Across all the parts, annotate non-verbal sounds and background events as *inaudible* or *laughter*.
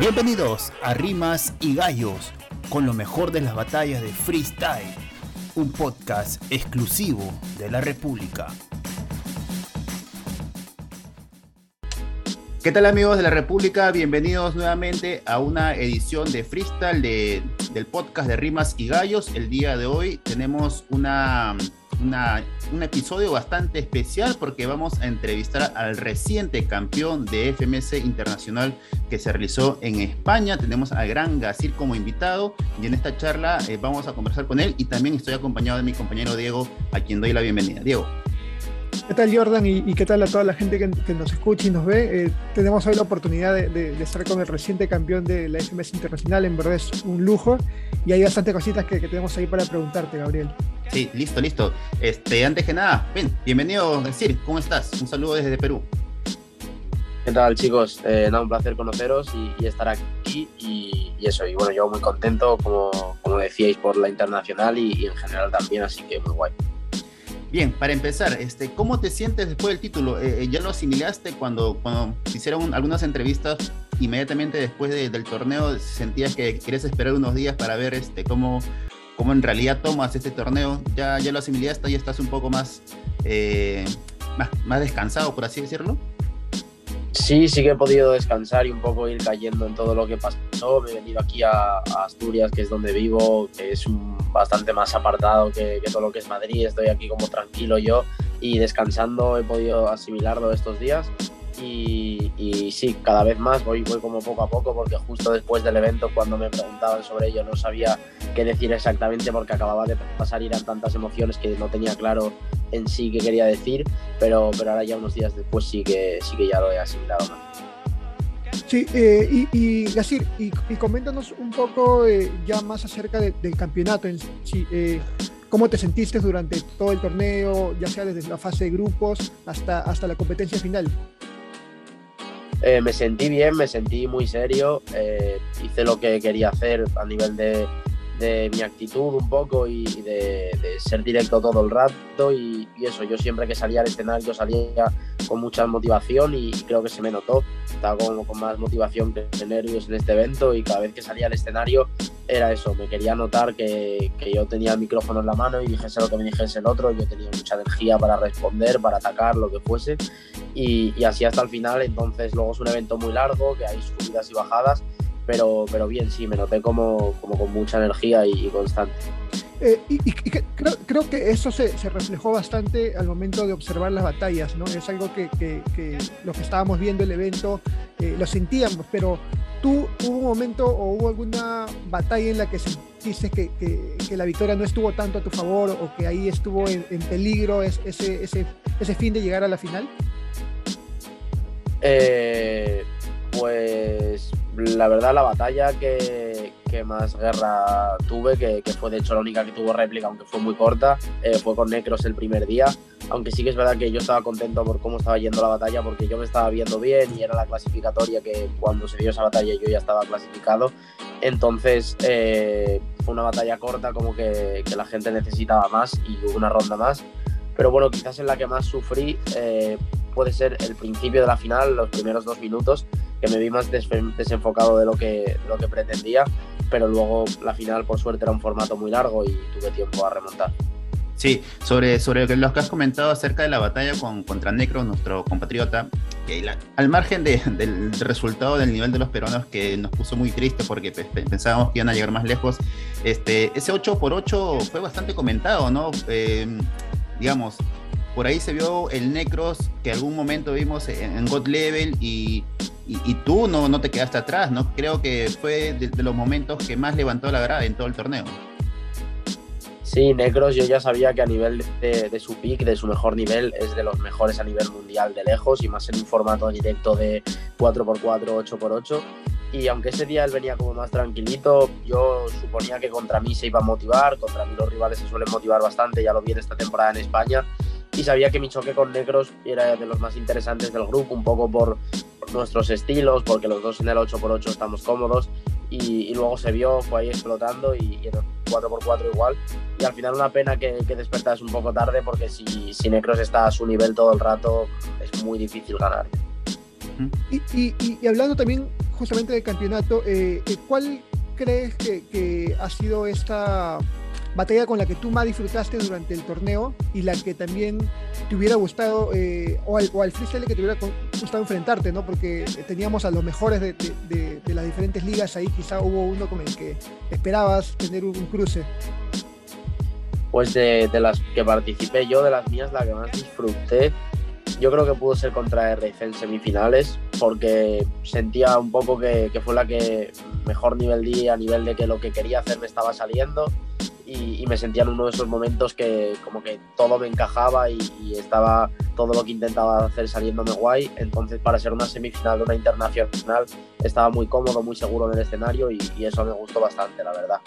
Bienvenidos a Rimas y Gallos, con lo mejor de las batallas de freestyle, un podcast exclusivo de la República. ¿Qué tal amigos de la República? Bienvenidos nuevamente a una edición de freestyle del podcast de Rimas y Gallos. El día de hoy tenemos una un episodio bastante especial porque vamos a entrevistar al reciente campeón de FMS Internacional que se realizó en España. Tenemos al gran Gazir como invitado y en esta charla eh, vamos a conversar con él y también estoy acompañado de mi compañero Diego, a quien doy la bienvenida. Diego. ¿Qué tal Jordan y, qué tal a toda la gente que, nos escucha y nos ve? Eh, tenemos hoy la oportunidad de, estar con el reciente campeón de la FMS Internacional, en verdad es un lujo y hay bastantes cositas que, que tenemos ahí para preguntarte, Gabriel. Sí, listo, listo. Este, antes que nada, ven, bienvenido, decir, ¿cómo estás? Un saludo desde Perú. ¿Qué tal, chicos? Eh, nada, un placer conoceros y, estar aquí y, eso. Y bueno, yo muy contento, como, como decíais, por la internacional y, en general también, así que muy guay. Bien, para empezar, este, ¿cómo te sientes después del título? Eh, eh, ¿Ya lo asimilaste cuando, cuando hicieron algunas entrevistas inmediatamente después del torneo? ¿Sentías que querías esperar unos días para ver este, cómo, cómo en realidad tomas este torneo, ya, ya lo asimilaste y estás un poco más, eh, más, más, descansado, por así decirlo. Sí, sí que he podido descansar y un poco ir cayendo en todo lo que pasó. Me he venido aquí a, Asturias, que es donde vivo, que es bastante más apartado que, que, todo lo que es Madrid. Estoy aquí como tranquilo yo y descansando he podido asimilarlo estos días y, sí, cada vez más voy, voy como poco a poco porque justo después del evento cuando me preguntaban sobre ello no sabía qué decir exactamente porque acababa de pasar y eran tantas emociones que no tenía claro en sí qué quería decir, pero, pero ahora ya unos días después sí que, sí que ya lo he asimilado más. Sí, eh, y, y y, coméntanos un poco eh, ya más acerca del campeonato en sí. Eh, ¿Cómo te sentiste durante todo el torneo, ya sea desde la fase de grupos hasta, hasta la competencia final? Eh, me sentí bien, me sentí muy serio, eh, hice lo que quería hacer a nivel de, de mi actitud un poco y de, ser directo todo el rato y, eso, yo siempre que salía al escenario salía con mucha motivación y, creo que se me notó, estaba con, con más motivación que nervios en este evento y cada vez que salía al escenario era eso, me quería notar que, yo tenía el micrófono en la mano y dijese lo que me dijese el otro, yo tenía mucha energía para responder, para atacar, lo que fuese y, y así hasta el final, entonces luego es un evento muy largo, que hay subidas y bajadas pero, pero bien, sí, me noté como, como con mucha energía y, constante. Eh, y, creo, que eso se, reflejó bastante al momento de observar las batallas, ¿no? Es algo que, los que estábamos viendo el evento eh, lo sentíamos, pero tú hubo un momento o hubo alguna batalla en la que sentiste que, que, la victoria no estuvo tanto a tu favor o que ahí estuvo en, peligro ese, ese, ese fin de llegar a la final? Eh, pues la verdad la batalla que, que más guerra tuve, que, fue de hecho la única que tuvo réplica, aunque fue muy corta, eh, fue con Necros el primer día. Aunque sí que es verdad que yo estaba contento por cómo estaba yendo la batalla, porque yo me estaba viendo bien y era la clasificatoria que cuando se dio esa batalla yo ya estaba clasificado. Entonces eh, fue una batalla corta, como que, que, la gente necesitaba más y hubo una ronda más. Pero bueno, quizás en la que más sufrí eh, puede ser el principio de la final, los primeros dos minutos, que me vi más desenfocado de lo que, lo que pretendía, pero luego la final por suerte era un formato muy largo y tuve tiempo a remontar. Sí, sobre, sobre lo que has comentado acerca de la batalla con, contra Necro, nuestro compatriota, al margen *laughs* del resultado del nivel de los peruanos que nos puso muy triste porque pensábamos que iban a llegar más lejos, este, ese 8 por 8 fue bastante comentado, ¿no? Eh, digamos, por ahí se vio el Necros que algún momento vimos en, God Level y, y, tú no, no te quedaste atrás, ¿no? Creo que fue de, los momentos que más levantó la grada en todo el torneo. Sí, Necros yo ya sabía que a nivel de, su pick, de su mejor nivel, es de los mejores a nivel mundial de lejos y más en un formato directo de 4x4, 8x8. Y aunque ese día él venía como más tranquilito, yo suponía que contra mí se iba a motivar, contra mí los rivales se suelen motivar bastante, ya lo vi en esta temporada en España y sabía que mi choque con Negros era de los más interesantes del grupo, un poco por, nuestros estilos, porque los dos en el 8x8 estamos cómodos y, luego se vio, fue ahí explotando y, y en el 4x4 igual. Y al final una pena que, que despertas un poco tarde porque si, si Necros está a su nivel todo el rato es muy difícil ganar. Y, y, y hablando también justamente del campeonato, eh, eh, ¿cuál crees que, ha sido esta batalla con la que tú más disfrutaste durante el torneo y la que también te hubiera gustado, o, al, o, al, freestyle que te hubiera gustado enfrentarte, ¿no? Porque teníamos a los mejores de, las diferentes ligas ahí, quizá hubo uno con el que esperabas tener un, cruce. Pues de, las que participé yo, de las mías, la que más disfruté yo creo que pudo ser contra RF en semifinales, porque sentía un poco que, fue la que mejor nivel di a nivel de que lo que quería hacer me estaba saliendo y, me sentía en uno de esos momentos que como que todo me encajaba y, estaba todo lo que intentaba hacer saliéndome guay. Entonces para ser una semifinal de una internacional estaba muy cómodo, muy seguro en el escenario y, eso me gustó bastante, la verdad.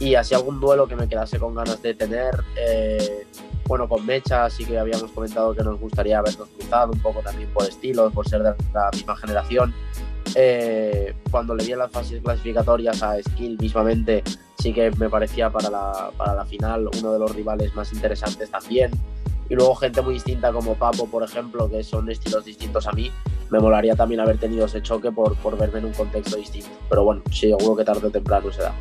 Y así algún duelo que me quedase con ganas de tener. Eh, bueno, con Mecha sí que habíamos comentado que nos gustaría habernos cruzado un poco también por estilo, por ser de la misma generación. Eh, cuando le las fases clasificatorias a Skill mismamente, sí que me parecía para la, para la final uno de los rivales más interesantes también. Y luego gente muy distinta como Papo, por ejemplo, que son estilos distintos a mí, me molaría también haber tenido ese choque por, por verme en un contexto distinto. Pero bueno, sí, seguro que tarde o temprano se da.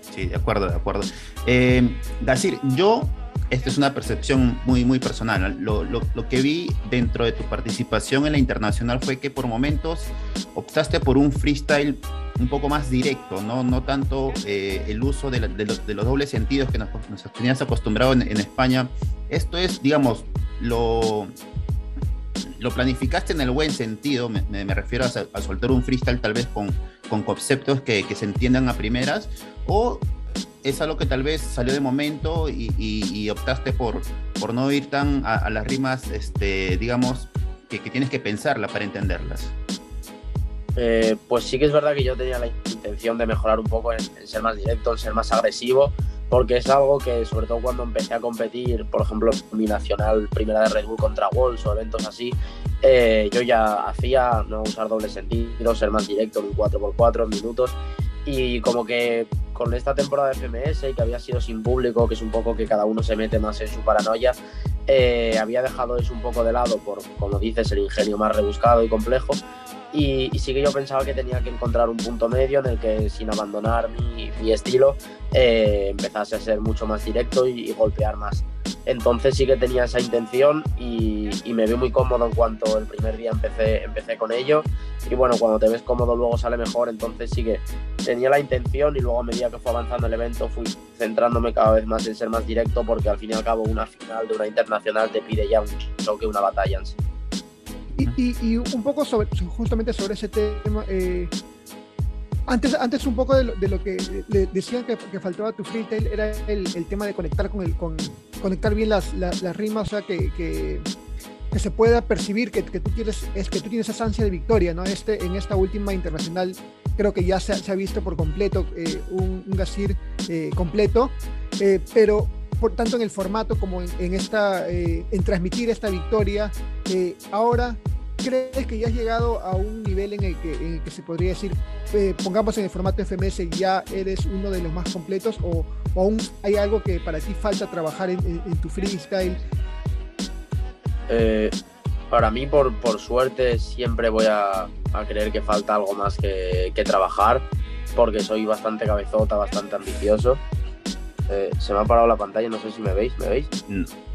Sí, de acuerdo, de acuerdo. Eh, decir, yo esta es una percepción muy, muy personal. Lo, lo, lo, que vi dentro de tu participación en la internacional fue que por momentos optaste por un freestyle un poco más directo, no, no tanto eh, el uso de, de, los, de, los, dobles sentidos que nos, nos tenías acostumbrado en, en, España. Esto es, digamos, lo, lo planificaste en el buen sentido, me, me refiero a, a, soltar un freestyle tal vez con, con conceptos que, que se entiendan a primeras, o es algo que tal vez salió de momento y, optaste por, por no ir tan a, las rimas, este, digamos, que, tienes que pensarla para entenderlas? Eh, pues sí que es verdad que yo tenía la intención de mejorar un poco en, ser más directo, en ser más agresivo, porque es algo que sobre todo cuando empecé a competir, por ejemplo, mi nacional primera de Red Bull contra Walls o eventos así, eh, yo ya hacía no usar doble sentido, ser más directo en un 4x4 minutos y como que con esta temporada de FMS y que había sido sin público, que es un poco que cada uno se mete más en su paranoia, eh, había dejado eso un poco de lado por, como dices, el ingenio más rebuscado y complejo. Y, sí que yo pensaba que tenía que encontrar un punto medio en el que sin abandonar mi, mi estilo eh, empezase a ser mucho más directo y, golpear más. Entonces sí que tenía esa intención y, me vi muy cómodo en cuanto el primer día empecé, empecé con ello. Y bueno, cuando te ves cómodo luego sale mejor, entonces sí que tenía la intención y luego a medida que fue avanzando el evento fui centrándome cada vez más en ser más directo porque al fin y al cabo una final de una internacional te pide ya un choque, una batalla en sí. Y, un poco justamente sobre ese tema, eh, antes, antes un poco de lo, que decían que, faltaba tu freestyle era el, tema de conectar con el con conectar bien las, las, rimas, o sea que, que, se pueda percibir que, tú quieres es que tú tienes esa ansia de victoria, ¿no? Este en esta última internacional creo que ya se, ha visto por completo eh, un, un Gasir eh, completo, eh, pero por tanto en el formato como en, esta en transmitir esta victoria, ahora ¿Crees que ya has llegado a un nivel en el que, se podría decir, eh, pongamos en el formato FMS, ya eres uno de los más completos o, aún hay algo que para ti falta trabajar en, tu freestyle? Eh, para mí, por, por, suerte, siempre voy a, creer que falta algo más que, trabajar, porque soy bastante cabezota, bastante ambicioso. Eh, se me ha parado la pantalla, no sé si me veis, ¿me veis?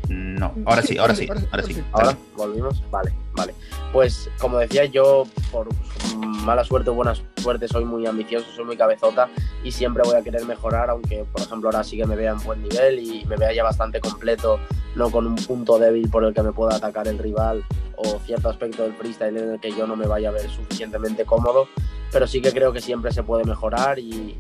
No, ahora sí, ahora sí, ahora sí. Ahora volvimos, vale, vale. Pues como decía yo, por mala suerte o buena suerte, soy muy ambicioso, soy muy cabezota y siempre voy a querer mejorar, aunque por ejemplo ahora sí que me vea en buen nivel y me vea ya bastante completo, no con un punto débil por el que me pueda atacar el rival o cierto aspecto del freestyle en el que yo no me vaya a ver suficientemente cómodo, pero sí que creo que siempre se puede mejorar y,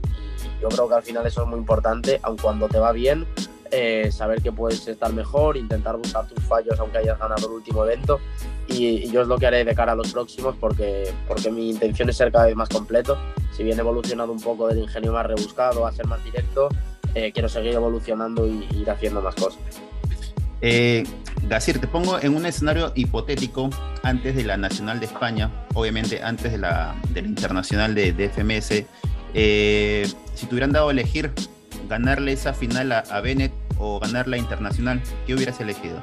yo creo que al final eso es muy importante, aun cuando te va bien, eh, saber que puedes estar mejor, intentar buscar tus fallos aunque hayas ganado el último evento y, yo es lo que haré de cara a los próximos porque, porque mi intención es ser cada vez más completo. Si bien he evolucionado un poco del ingenio más rebuscado a ser más directo, eh, quiero seguir evolucionando y, ir haciendo más cosas. Eh, Gasir, te pongo en un escenario hipotético antes de la Nacional de España, obviamente antes de la, de Internacional de, de FMS. Eh, si te hubieran dado a elegir ganarle esa final a, a Bennett o ganar la Internacional, ¿qué hubieras elegido?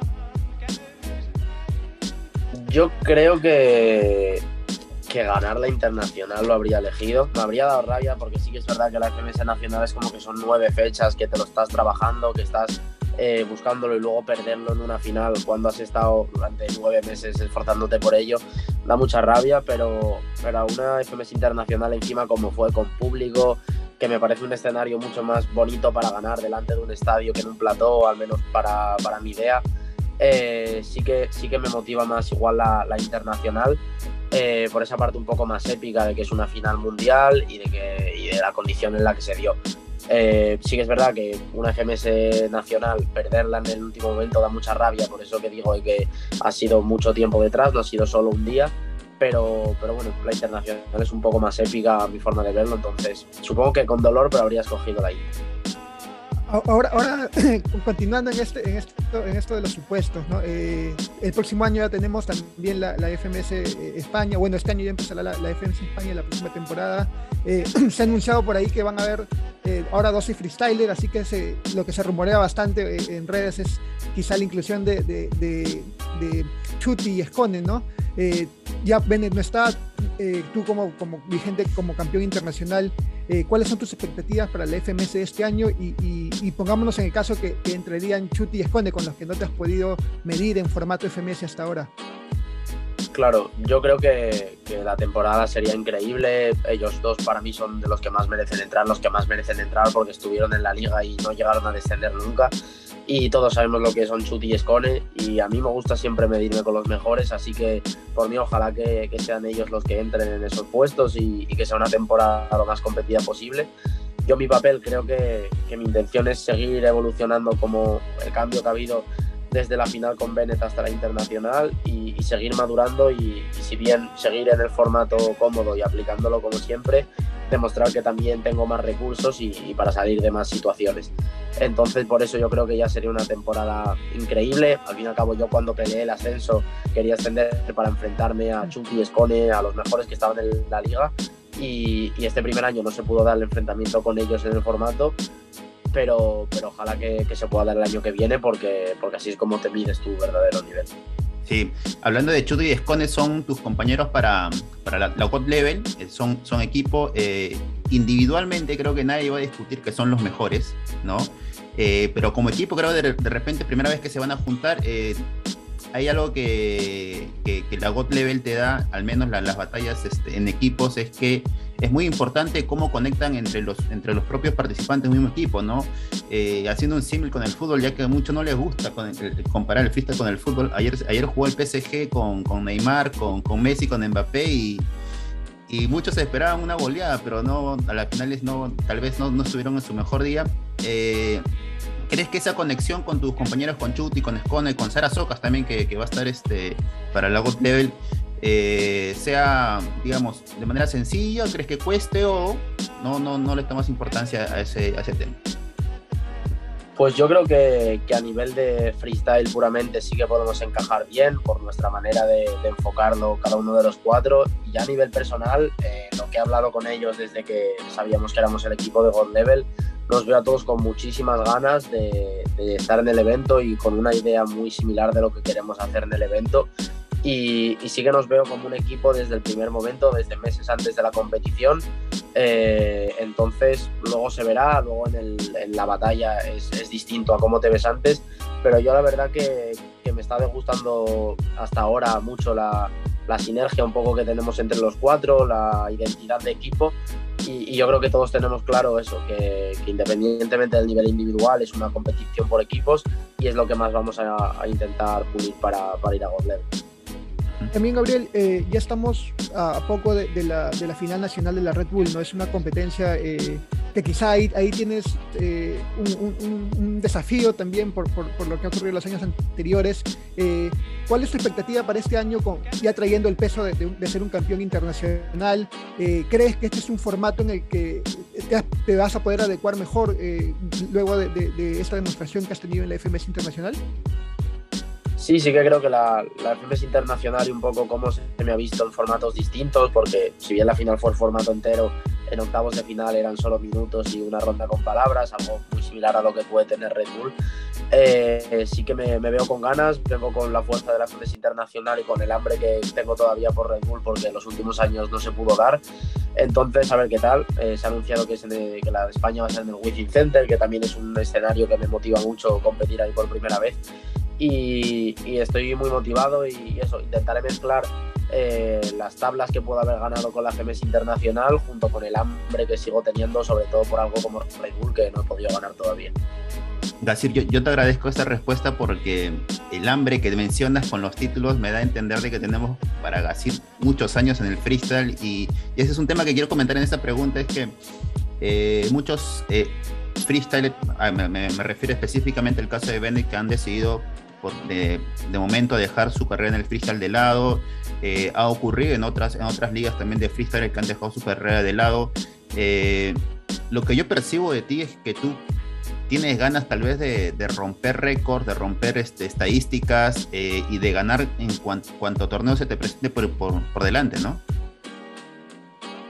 Yo creo que que ganar la internacional lo habría elegido. Me habría dado rabia porque sí que es verdad que la FMS nacional es como que son nueve fechas que te lo estás trabajando, que estás eh, buscándolo y luego perderlo en una final cuando has estado durante nueve meses esforzándote por ello. Da mucha rabia, pero, pero una FMS internacional encima como fue con público, que me parece un escenario mucho más bonito para ganar delante de un estadio que en un plató, al menos para, para mi idea. Eh, sí, que, sí que me motiva más igual la, la internacional, eh, por esa parte un poco más épica de que es una final mundial y de, que, y de la condición en la que se dio. Eh, sí que es verdad que una FMS nacional, perderla en el último momento da mucha rabia, por eso que digo que ha sido mucho tiempo detrás, no ha sido solo un día, pero, pero bueno, la internacional es un poco más épica a mi forma de verlo, entonces supongo que con dolor, pero habría escogido la Inter. Ahora, ahora *clears throat* continuando en, este, en, esto, en esto de los supuestos, ¿no? Eh, el próximo año ya tenemos también la, la FMS eh, España, bueno, este año ya empezará la, la FMS España la próxima temporada. Eh, *clears throat* se ha anunciado por ahí que van a haber eh, ahora 12 freestyler, así que se, lo que se rumorea bastante eh, en redes es quizá la inclusión de, de, de, de Chuti y Escone, ¿no? Eh, ya Bennett no está, eh, tú como, vigente, como campeón internacional, eh, ¿cuáles son tus expectativas para la FMS de este año? Y pongámonos en el caso que, que, entrarían Chuti y Esconde, con los que no te has podido medir en formato FMS hasta ahora. Claro, yo creo que, que, la temporada sería increíble. Ellos dos para mí son de los que más merecen entrar, los que más merecen entrar porque estuvieron en la liga y no llegaron a descender nunca y todos sabemos lo que son Chuti y Escone y a mí me gusta siempre medirme con los mejores, así que por mí ojalá que, que sean ellos los que entren en esos puestos y, que sea una temporada lo más competida posible. Yo mi papel creo que, que mi intención es seguir evolucionando como el cambio que ha habido desde la final con Bennett hasta la internacional y, y seguir madurando y, y, si bien seguir en el formato cómodo y aplicándolo como siempre, demostrar que también tengo más recursos y, y, para salir de más situaciones. Entonces por eso yo creo que ya sería una temporada increíble. Al fin y al cabo yo cuando peleé el ascenso quería ascender para enfrentarme a Chucky, Escone, a los mejores que estaban en la liga y, y este primer año no se pudo dar el enfrentamiento con ellos en el formato pero, pero ojalá que, se pueda dar el año que viene porque, porque así es como te mides tu verdadero nivel. Sí, hablando de Chuty y Escone, son tus compañeros para, para la, la Level, eh, son, son equipo, eh, individualmente creo que nadie va a discutir que son los mejores, ¿no? Eh, pero como equipo creo de, de repente, primera vez que se van a juntar, hay algo que, que, la God Level te da, al menos la, las batallas este, en equipos, es que es muy importante cómo conectan entre los, entre los propios participantes del mismo equipo, ¿no? Eh, haciendo un símil con el fútbol, ya que a muchos no les gusta con el, comparar el freestyle con el fútbol. Ayer, ayer jugó el PSG con, con Neymar, con, con Messi, con Mbappé y, y muchos esperaban una goleada, pero no, a las finales no, tal vez no, no estuvieron en su mejor día. Eh, ¿Crees que esa conexión con tus compañeros, con Chuti, con Escone, con Sara Socas también, que, que, va a estar este, para la God Level, eh, sea, digamos, de manera sencilla? ¿Crees que cueste o no, no, no le tomas importancia a ese, a ese tema? Pues yo creo que, que, a nivel de freestyle puramente sí que podemos encajar bien por nuestra manera de, enfocarlo cada uno de los cuatro. Y ya a nivel personal, eh, lo que he hablado con ellos desde que sabíamos que éramos el equipo de God Level, nos veo a todos con muchísimas ganas de, estar en el evento y con una idea muy similar de lo que queremos hacer en el evento. Y, y, sí que nos veo como un equipo desde el primer momento, desde meses antes de la competición. Eh, entonces, luego se verá, luego en, el, en la batalla es, es, distinto a cómo te ves antes. Pero yo la verdad que, que me está gustando hasta ahora mucho la, la sinergia un poco que tenemos entre los cuatro, la identidad de equipo y, y, yo creo que todos tenemos claro eso, que, que, independientemente del nivel individual es una competición por equipos y es lo que más vamos a, a intentar pulir para, para ir a Level. También, Gabriel, eh, ya estamos a, poco de, la, final nacional de la Red Bull, ¿no? Es una competencia eh, que quizá ahí, ahí tienes eh, un, desafío también por, lo que ha ocurrido en los años anteriores. Eh, ¿Cuál es tu expectativa para este año, con, ya trayendo el peso de, ser un campeón internacional? ¿Crees que este es un formato en el que te vas a poder adecuar mejor luego de, esta demostración que has tenido en la FMS Internacional? Sí, sí que creo que la, la FMS Internacional y un poco cómo se me ha visto en formatos distintos, porque si bien la final fue el formato entero, en octavos de final eran solo minutos y una ronda con palabras, algo muy similar a lo que puede tener Red Bull. Eh, sí que me, veo con ganas, vengo con la fuerza de la FES internacional y con el hambre que tengo todavía por Red Bull porque en los últimos años no se pudo dar. Entonces, a ver qué tal. Eh, se ha anunciado que, la España va a ser en el Wizzing Center, que también es un escenario que me motiva mucho competir ahí por primera vez. Y, estoy muy motivado y eso, intentaré mezclar eh, las tablas que puedo haber ganado con la FMS Internacional junto con el hambre que sigo teniendo, sobre todo por algo como Red Bull que no he podido ganar todavía. Gasir, yo, te agradezco esta respuesta porque el hambre que mencionas con los títulos me da a entender de que tenemos para Gasir muchos años en el freestyle y, ese es un tema que quiero comentar en esta pregunta, es que eh, muchos eh, freestyle, ah, me, refiero específicamente al caso de Bennett que han decidido de, momento dejar su carrera en el freestyle de lado, eh, ha ocurrido en otras, en otras ligas también de freestyle que han dejado su carrera de lado. lo que yo percibo de ti es que tú tienes ganas tal vez de, romper récords, de romper este, estadísticas eh, y de ganar en cuanto, torneo se te presente por, delante, ¿no?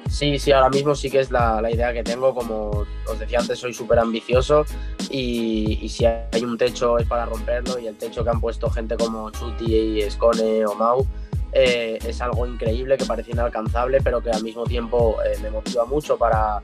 Sí, sí, ahora mismo sí que es la, idea que tengo. Como os decía antes, soy súper ambicioso y, si hay un techo es para romperlo y el techo que han puesto gente como Chuti, Escone o Mau eh, es algo increíble que parece inalcanzable, pero que al mismo tiempo eh, me motiva mucho para,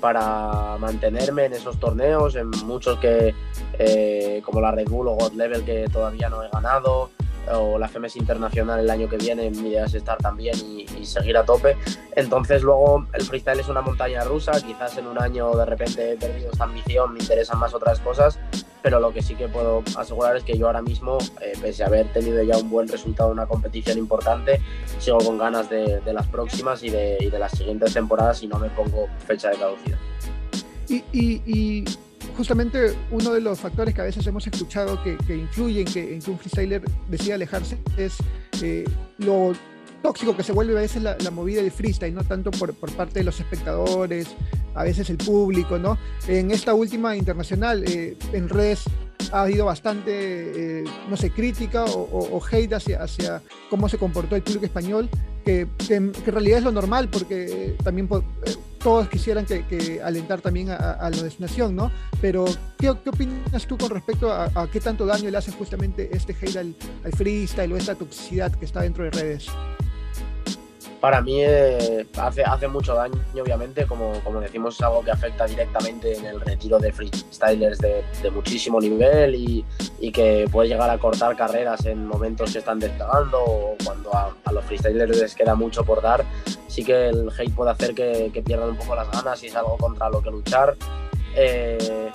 para mantenerme en esos torneos, en muchos que, eh, como la Red Bull o God Level, que todavía no he ganado, o la FMS Internacional el año que viene, mi idea es estar también y, seguir a tope. Entonces luego el freestyle es una montaña rusa, quizás en un año de repente he perdido esta ambición, me interesan más otras cosas, pero lo que sí que puedo asegurar es que yo ahora mismo, eh, pese a haber tenido ya un buen resultado en una competición importante, sigo con ganas de, las próximas y de, las siguientes temporadas y no me pongo fecha de caducidad. y justamente uno de los factores que a veces hemos escuchado que, influyen que, en que un freestyler decida alejarse es eh, lo tóxico que se vuelve a veces la, movida del freestyle, no tanto por, parte de los espectadores, a veces el público, ¿no? En esta última internacional, eh, en redes ha habido bastante, eh, no sé, crítica o, hate hacia, hacia, cómo se comportó el público español, que, en realidad es lo normal, porque también todos quisieran que, alentar también a, la nación, ¿no? Pero, ¿qué, opinas tú con respecto a, qué tanto daño le hace justamente este hate al, al freestyle o esta toxicidad que está dentro de redes? Para mí eh, hace, hace mucho daño, obviamente, como, como decimos, es algo que afecta directamente en el retiro de freestylers de, de muchísimo nivel y, y, que puede llegar a cortar carreras en momentos que están despegando o cuando a, los freestylers les queda mucho por dar. Sí que el hate puede hacer que, que pierdan un poco las ganas y es algo contra lo que luchar. Eh,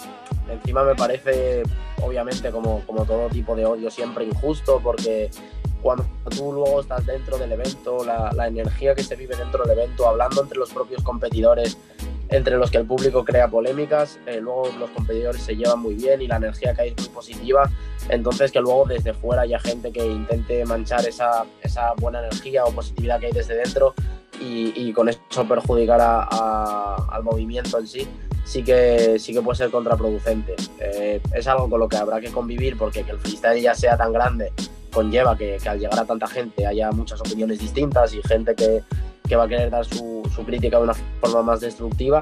encima me parece, obviamente, como, como todo tipo de odio, siempre injusto porque cuando tú luego estás dentro del evento, la, energía que se vive dentro del evento, hablando entre los propios competidores, entre los que el público crea polémicas, eh, luego los competidores se llevan muy bien y la energía que hay es muy positiva, entonces que luego desde fuera haya gente que intente manchar esa, esa buena energía o positividad que hay desde dentro y, con eso perjudicar al movimiento en sí, sí que, sí que puede ser contraproducente. Eh, es algo con lo que habrá que convivir porque que el freestyle ya sea tan grande conlleva que, al llegar a tanta gente haya muchas opiniones distintas y gente que, va a querer dar su, crítica de una forma más destructiva.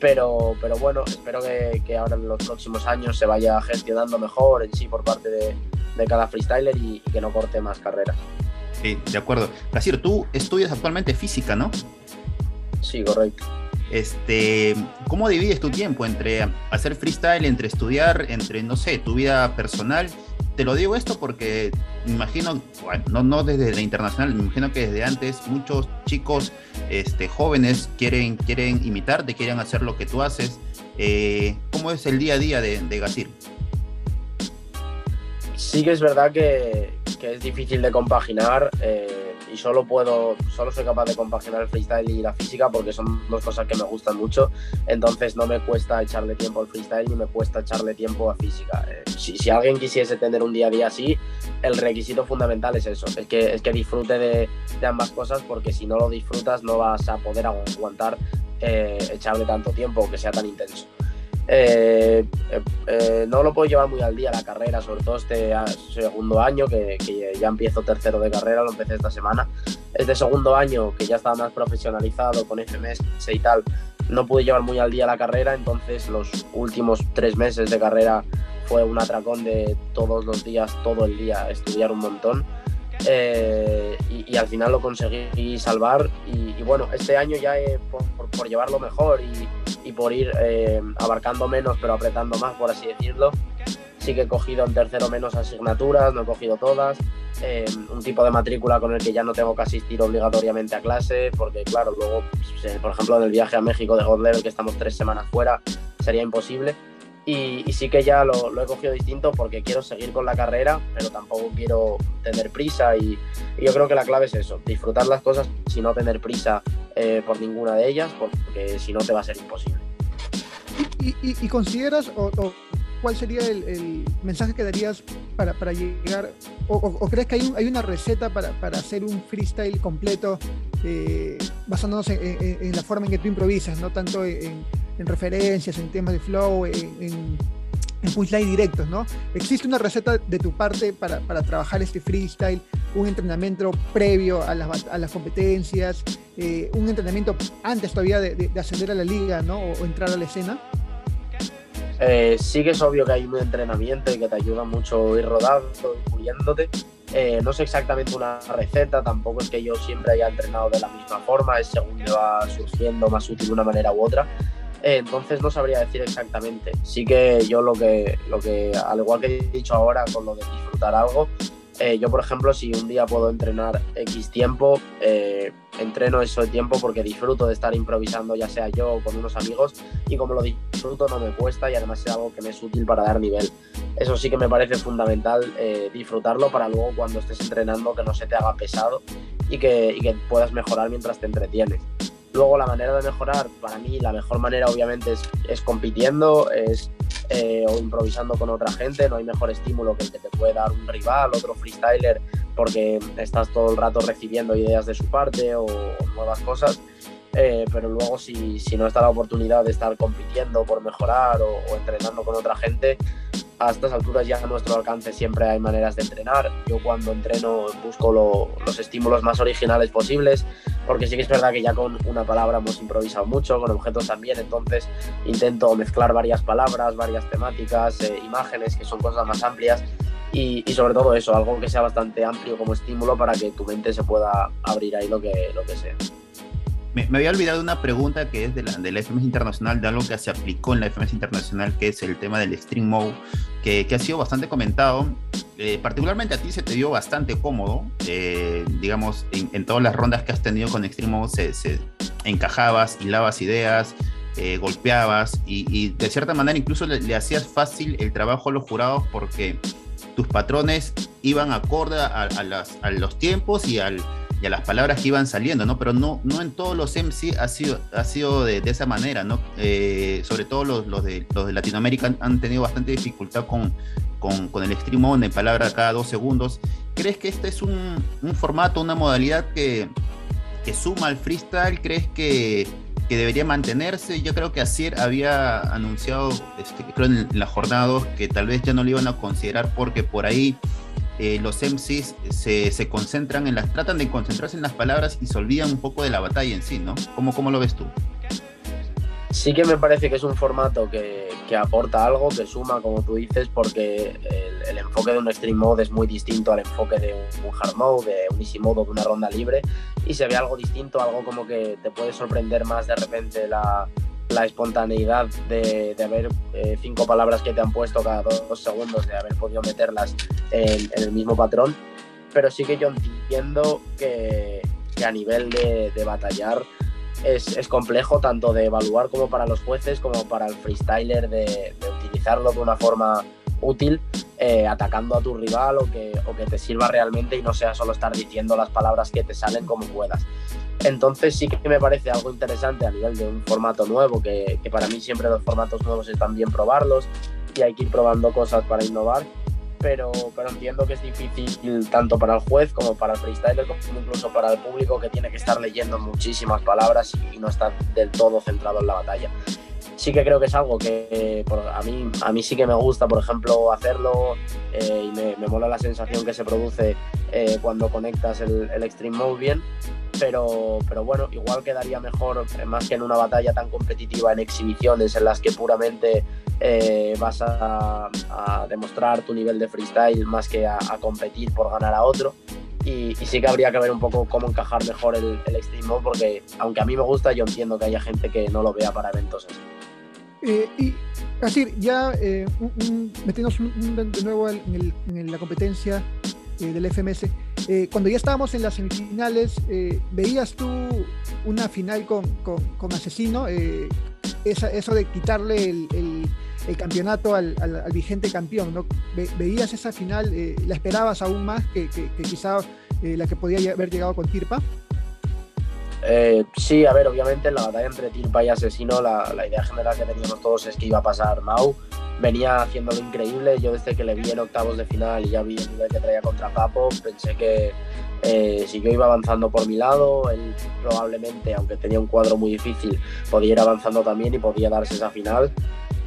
Pero, pero bueno, espero que, ahora en los próximos años se vaya gestionando mejor en sí por parte de, cada freestyler y, que no corte más carreras. Sí, de acuerdo. Casir, tú estudias actualmente física, ¿no? Sí, correcto. Este, ¿Cómo divides tu tiempo entre hacer freestyle, entre estudiar, entre, no sé, tu vida personal te lo digo esto porque me imagino, bueno, no, no desde la internacional, me imagino que desde antes muchos chicos este, jóvenes quieren, quieren imitarte, quieren hacer lo que tú haces. Eh, ¿Cómo es el día a día de, de Gasir? Sí que es verdad que, que es difícil de compaginar. Eh y solo puedo, solo soy capaz de compaginar el freestyle y la física porque son dos cosas que me gustan mucho. Entonces no me cuesta echarle tiempo al freestyle ni me cuesta echarle tiempo a física. Eh, si, si, alguien quisiese tener un día a día así, el requisito fundamental es eso, es que, es que disfrute de, de ambas cosas porque si no lo disfrutas no vas a poder aguantar eh, echarle tanto tiempo que sea tan intenso. Eh, eh, no lo puedo llevar muy al día la carrera, sobre todo este segundo año, que, ya empiezo tercero de carrera, lo empecé esta semana. este segundo año, que ya estaba más profesionalizado con FMS y tal, no pude llevar muy al día la carrera, entonces los últimos tres meses de carrera fue un atracón de todos los días, todo el día, estudiar un montón. Eh, y, al final lo conseguí salvar y, bueno, este año ya por, llevarlo mejor y, por ir eh, abarcando menos pero apretando más, por así decirlo, sí que he cogido en tercero menos asignaturas, no he cogido todas, eh, un tipo de matrícula con el que ya no tengo que asistir obligatoriamente a clase, porque claro, luego, pues, por ejemplo, del viaje a México de God Level, que estamos tres semanas fuera, sería imposible. Y, sí que ya lo, he cogido distinto porque quiero seguir con la carrera, pero tampoco quiero tener prisa. Y, yo creo que la clave es eso, disfrutar las cosas sin no tener prisa eh, por ninguna de ellas, porque si no te va a ser imposible. ¿Y, consideras o, cuál sería el, mensaje que darías para, llegar? O, crees que hay, una receta para, hacer un freestyle completo eh, basándonos en, la forma en que tú improvisas, no tanto en en referencias, en temas de flow, en, en directos, ¿no? ¿Existe una receta de tu parte para, trabajar este freestyle? ¿Un entrenamiento previo a las, a las competencias? Eh, ¿Un entrenamiento antes todavía de, ascender a la liga, ¿no? O, entrar a la escena? Eh, sí que es obvio que hay un entrenamiento y que te ayuda mucho ir rodando, ir puliéndote. Eh, no sé exactamente una receta, tampoco es que yo siempre haya entrenado de la misma forma, es según me va surgiendo más útil de una manera u otra. Eh, entonces no sabría decir exactamente. Sí que yo lo que, lo que, al igual que he dicho ahora con lo de disfrutar algo, eh, yo por ejemplo si un día puedo entrenar X tiempo, eh, entreno ese tiempo porque disfruto de estar improvisando ya sea yo o con unos amigos y como lo disfruto no me cuesta y además es algo que me es útil para dar nivel. Eso sí que me parece fundamental disfrutarlo para luego cuando estés entrenando que no se te haga pesado y que puedas mejorar mientras te entretienes. Luego la manera de mejorar, para mí la mejor manera obviamente es, compitiendo, es eh, o improvisando con otra gente, no hay mejor estímulo que el que te puede dar un rival, otro freestyler, porque estás todo el rato recibiendo ideas de su parte o, nuevas cosas. Eh, pero luego si, si, no está la oportunidad de estar compitiendo por mejorar o, o entrenando con otra gente, a estas alturas ya a nuestro alcance siempre hay maneras de entrenar. Yo cuando entreno busco los estímulos más originales posibles, porque sí que es verdad que ya con una palabra hemos improvisado mucho, con objetos también, entonces intento mezclar varias palabras, varias temáticas, eh, imágenes, que son cosas más amplias. Y, sobre todo eso, algo que sea bastante amplio como estímulo para que tu mente se pueda abrir ahí lo que, lo que sea. Me, había olvidado una pregunta que es de la, de la FMS Internacional, de algo que se aplicó en la FMS Internacional, que es el tema del Stream Mode, que, que ha sido bastante comentado. Eh, particularmente a ti se te dio bastante cómodo, eh, digamos, en, todas las rondas que has tenido con Extreme Mode se, se encajabas, hilabas ideas, eh, golpeabas y, de cierta manera incluso le, hacías fácil el trabajo a los jurados porque tus patrones iban acorde a, las, a los tiempos y al y a las palabras que iban saliendo, ¿no? Pero no, no en todos los MC ha sido, ha sido de, esa manera, ¿no? Eh, sobre todo los, los, de, los de Latinoamérica han, tenido bastante dificultad con, con, el stream on de palabra cada dos segundos. ¿Crees que este es un, un formato, una modalidad que, que suma al freestyle? ¿Crees que, que debería mantenerse? Yo creo que Asier había anunciado, este, creo en la jornada que tal vez ya no lo iban a considerar porque por ahí eh, los MCs se, se, concentran en las, tratan de concentrarse en las palabras y se olvidan un poco de la batalla en sí, ¿no? ¿Cómo, cómo lo ves tú? Sí que me parece que es un formato que, que aporta algo, que suma, como tú dices, porque el, enfoque de un Extreme Mode es muy distinto al enfoque de un Hard Mode, de un Easy Mode de una ronda libre, y se ve algo distinto, algo como que te puede sorprender más de repente la, la espontaneidad de, de haber eh, cinco palabras que te han puesto cada dos, segundos, de haber podido meterlas en, el mismo patrón. Pero sí que yo entiendo que, que a nivel de, de batallar es, es, complejo tanto de evaluar como para los jueces como para el freestyler de, utilizarlo de una forma útil eh, atacando a tu rival o que, o que te sirva realmente y no sea solo estar diciendo las palabras que te salen como puedas. Entonces sí que me parece algo interesante a nivel de un formato nuevo, que, que, para mí siempre los formatos nuevos están bien probarlos y hay que ir probando cosas para innovar, pero, pero entiendo que es difícil tanto para el juez como para el freestyler, como incluso para el público que tiene que estar leyendo muchísimas palabras y, no está del todo centrado en la batalla. sí que creo que es algo que a, mí, a mí sí que me gusta, por ejemplo, hacerlo eh, y me, mola la sensación que se produce eh, cuando conectas el, el, Extreme Mode bien. Pero, pero bueno, igual quedaría mejor, eh, más que en una batalla tan competitiva, en exhibiciones en las que puramente vas a, demostrar tu nivel de freestyle más que a, competir por ganar a otro. Y, sí que habría que ver un poco cómo encajar mejor el, el Extreme Mode, porque aunque a mí me gusta, yo entiendo que haya gente que no lo vea para eventos así. Eh, y así, ya eh, metiéndonos de nuevo en, la competencia eh, del FMS, eh, cuando ya estábamos en las semifinales, ¿veías tú una final con, con, Asesino? eso de quitarle el, campeonato al, vigente campeón, ¿no? ¿Veías esa final? ¿La esperabas aún más que, que quizá la que podía haber llegado con Tirpa? Eh, sí, a ver, obviamente en la batalla entre Tirpa y Asesino la, idea general que teníamos todos es que iba a pasar Mau. Venía haciéndolo increíble. Yo desde que le vi en octavos de final y ya vi el nivel que traía contra Papo, pensé que eh, si yo iba avanzando por mi lado, él probablemente, aunque tenía un cuadro muy difícil, podía ir avanzando también y podía darse esa final.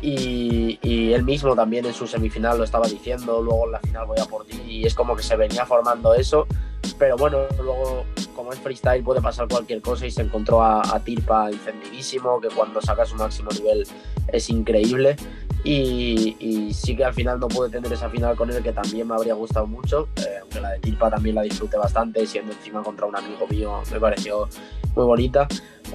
Y, y, él mismo también en su semifinal lo estaba diciendo, luego en la final voy a por ti y es como que se venía formando eso, pero bueno, luego como es freestyle puede pasar cualquier cosa y se encontró a, Tirpa encendidísimo, que cuando saca su máximo nivel es increíble. Y, sí que al final no pude tener esa final con él que también me habría gustado mucho, eh, aunque la de Tirpa también la disfruté bastante, siendo encima contra un amigo mío me pareció muy bonita.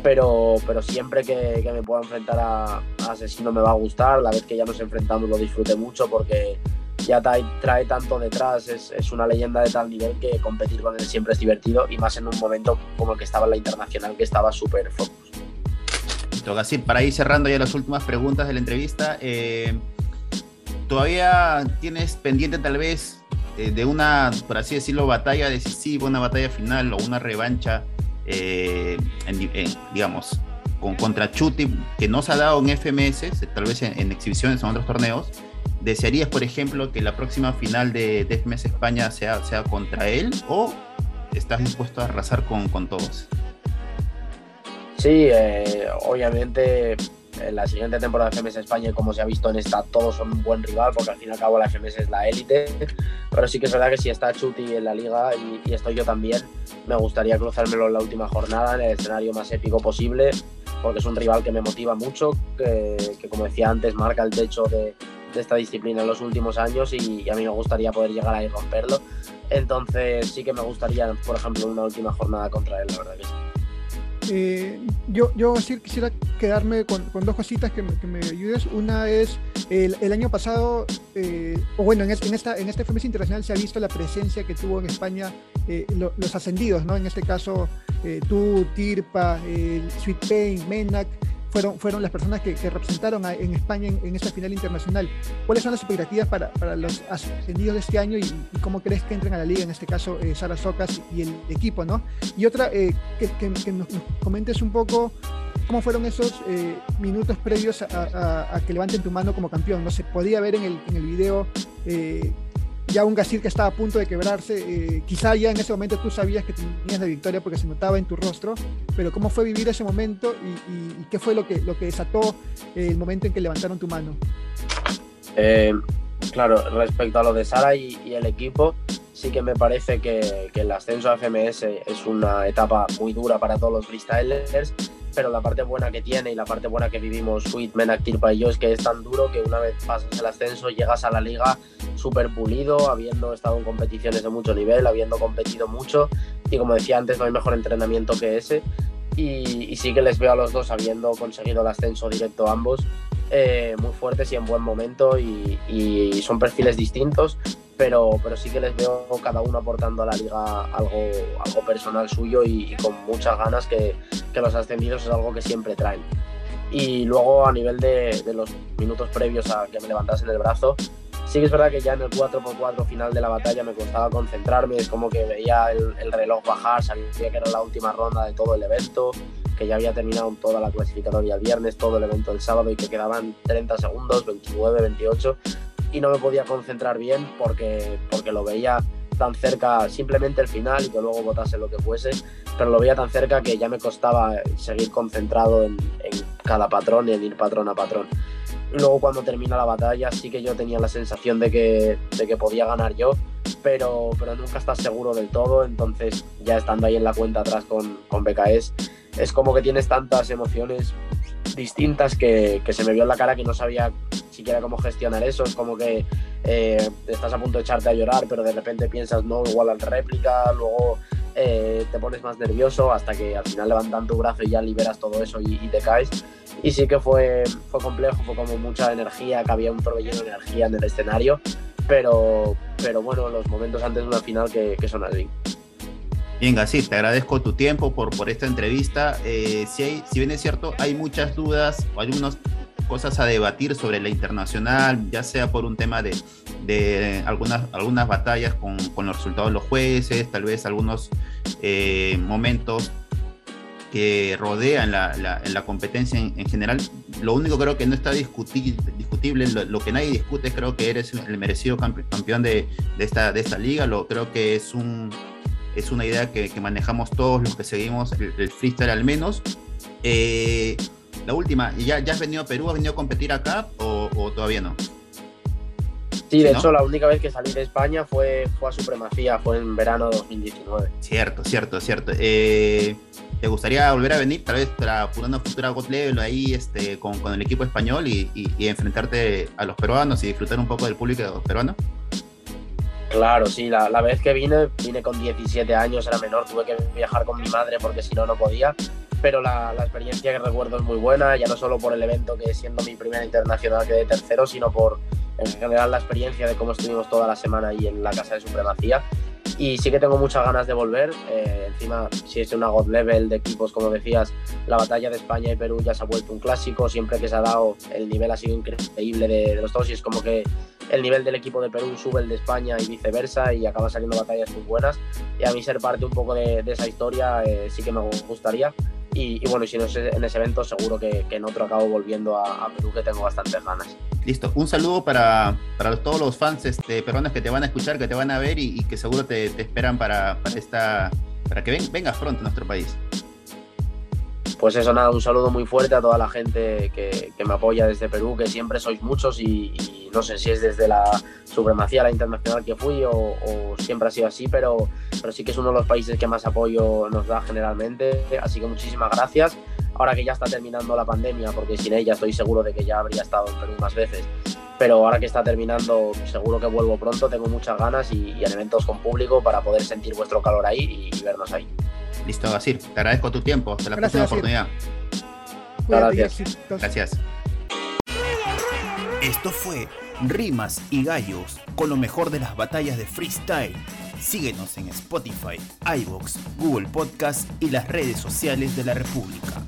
Pero, pero siempre que, me pueda enfrentar a, a, Asesino me va a gustar, la vez que ya nos enfrentamos lo disfruté mucho porque ya trae, tanto detrás, es, una leyenda de tal nivel que competir con él siempre es divertido y más en un momento como el que estaba en la internacional, que estaba súper focus. Para ir cerrando ya las últimas preguntas de la entrevista, eh, ¿todavía tienes pendiente tal vez eh, de una, por así decirlo, batalla decisiva, una batalla final o una revancha, eh, digamos, con, contra Chuti, que no se ha dado en FMS, tal vez en, exhibiciones o en otros torneos? ¿Desearías, por ejemplo, que la próxima final de FMS España sea, sea contra él o estás dispuesto a arrasar con, con todos? Sí, eh, obviamente en la siguiente temporada de FMS España, y como se ha visto en esta, todos son un buen rival, porque al fin y al cabo la FMS es la élite. Pero sí que es verdad que si está Chuti en la liga y, estoy yo también, me gustaría cruzármelo en la última jornada, en el escenario más épico posible, porque es un rival que me motiva mucho, que como decía antes, marca el techo de, de esta disciplina en los últimos años y, a mí me gustaría poder llegar ahí y romperlo. Entonces sí que me gustaría, por ejemplo, una última jornada contra él, la verdad que sí. Eh, yo, yo quisiera quedarme con, dos cositas que me, ayudes. Una es, el, año pasado, eh, o bueno, en, en, esta, en este FMS Internacional se ha visto la presencia que tuvo en España eh, los ascendidos, ¿no? En este caso, tú, Tirpa, Sweet Pain, Menac fueron, fueron las personas que, representaron en España en, esta final internacional. ¿Cuáles son las expectativas para, para los ascendidos de este año y, cómo crees que entren a la liga, en este caso eh, Sara Socas y el equipo? ¿no? Y otra, eh, que, nos, comentes un poco cómo fueron esos eh, minutos previos a, que levanten tu mano como campeón. No se podía ver en el, en el video eh, ya un Gasir que estaba a punto de quebrarse, eh, quizá ya en ese momento tú sabías que tenías la victoria porque se notaba en tu rostro, pero ¿cómo fue vivir ese momento y, qué fue lo que, lo que desató eh, el momento en que levantaron tu mano? Eh, claro, respecto a lo de Sara y, el equipo, sí que me parece que, que, el ascenso a FMS es una etapa muy dura para todos los freestylers pero la parte buena que tiene y la parte buena que vivimos Sweet, Menak, Tirpa y yo es que es tan duro que una vez pasas el ascenso llegas a la liga súper pulido, habiendo estado en competiciones de mucho nivel, habiendo competido mucho. Y como decía antes no hay mejor entrenamiento que ese. Y, sí que les veo a los dos habiendo conseguido el ascenso directo ambos eh, muy fuertes y en buen momento y son perfiles distintos pero, pero sí que les veo cada uno aportando a la liga algo, algo personal suyo y, con muchas ganas que, que, los ascendidos es algo que siempre traen. Y luego a nivel de, de, los minutos previos a que me levantasen el brazo, sí que es verdad que ya en el 4x4 final de la batalla me costaba concentrarme, es como que veía el, el reloj bajar, sabía que era la última ronda de todo el evento, que ya había terminado toda la clasificatoria el viernes, todo el evento el sábado y que quedaban 30 segundos, 29, 28 y no me podía concentrar bien porque, porque lo veía tan cerca simplemente el final y que luego votase lo que fuese, pero lo veía tan cerca que ya me costaba seguir concentrado en, cada patrón y en ir patrón a patrón. Luego cuando termina la batalla sí que yo tenía la sensación de que, de que podía ganar yo, pero, pero nunca estás seguro del todo, entonces ya estando ahí en la cuenta atrás con, con BKS, es como que tienes tantas emociones distintas que, se me vio en la cara que no sabía siquiera cómo gestionar eso, es como que eh, estás a punto de echarte a llorar, pero de repente piensas, no, igual al réplica, luego eh, te pones más nervioso hasta que al final levantan tu brazo y ya liberas todo eso y, te caes y sí que fue, fue complejo, fue como mucha energía, que había un torbellino de energía en el escenario, pero, pero bueno, los momentos antes de una final que, que son. Bien, Gasir, te agradezco tu tiempo por, por esta entrevista. Eh, si, bien es cierto, hay muchas dudas o algunas cosas a debatir sobre la internacional, ya sea por un tema de, de algunas, algunas batallas con, con, los resultados de los jueces, tal vez algunos eh, momentos que rodean la, la, competencia en, en, general. Lo único creo que no está discutir, discutible, lo, lo, que nadie discute, creo que eres el merecido campeón de, de, esta, de esta liga. Lo, creo que es, un, es una idea que, que manejamos todos los que seguimos el, el freestyle al menos. Eh, la última, ¿ya, ¿ya has venido a Perú? ¿Has venido a competir acá o, o todavía no? Sí, de ¿no? hecho, la única vez que salí de España fue, fue a Supremacía, fue en verano de 2019. Cierto, cierto, cierto. Eh, ¿Te gustaría volver a venir, tal vez para una futura God Level ahí este, con, con el equipo español y, y, y, enfrentarte a los peruanos y disfrutar un poco del público peruano? Claro, sí, la, la, vez que vine, vine con 17 años, era menor, tuve que viajar con mi madre porque si no, no podía. Pero la, la, experiencia que recuerdo es muy buena, ya no solo por el evento que siendo mi primera internacional quedé tercero, sino por en general la experiencia de cómo estuvimos toda la semana ahí en la Casa de Supremacía. Y sí que tengo muchas ganas de volver. Eh, encima, si es una God Level de equipos, como decías, la batalla de España y Perú ya se ha vuelto un clásico. Siempre que se ha dado, el nivel ha sido increíble de, de los dos y es como que el nivel del equipo de Perú sube el de España y viceversa y acaba saliendo batallas muy buenas. Y a mí ser parte un poco de, de esa historia eh, sí que me gustaría. Y, y, bueno, si no es en ese evento, seguro que, que en otro acabo volviendo a, a, Perú, que tengo bastantes ganas. Listo, un saludo para, para todos los fans este, peruanos que te van a escuchar, que te van a ver y, y que seguro te, te esperan para, para, esta, para que ven, vengas pronto a nuestro país. Pues eso, nada, un saludo muy fuerte a toda la gente que, que me apoya desde Perú, que siempre sois muchos y, no sé si es desde la supremacía, la internacional que fui o, siempre ha sido así, pero, pero sí que es uno de los países que más apoyo nos da generalmente. Así que muchísimas gracias. Ahora que ya está terminando la pandemia, porque sin ella estoy seguro de que ya habría estado en Perú más veces, pero ahora que está terminando, seguro que vuelvo pronto, tengo muchas ganas y, y en eventos con público para poder sentir vuestro calor ahí y vernos ahí. Listo, Basir. Te agradezco tu tiempo. Hasta la Gracias, próxima oportunidad. Gracias. Gracias. Esto fue Rimas y Gallos con lo mejor de las batallas de freestyle. Síguenos en Spotify, iVoox, Google Podcast y las redes sociales de la República.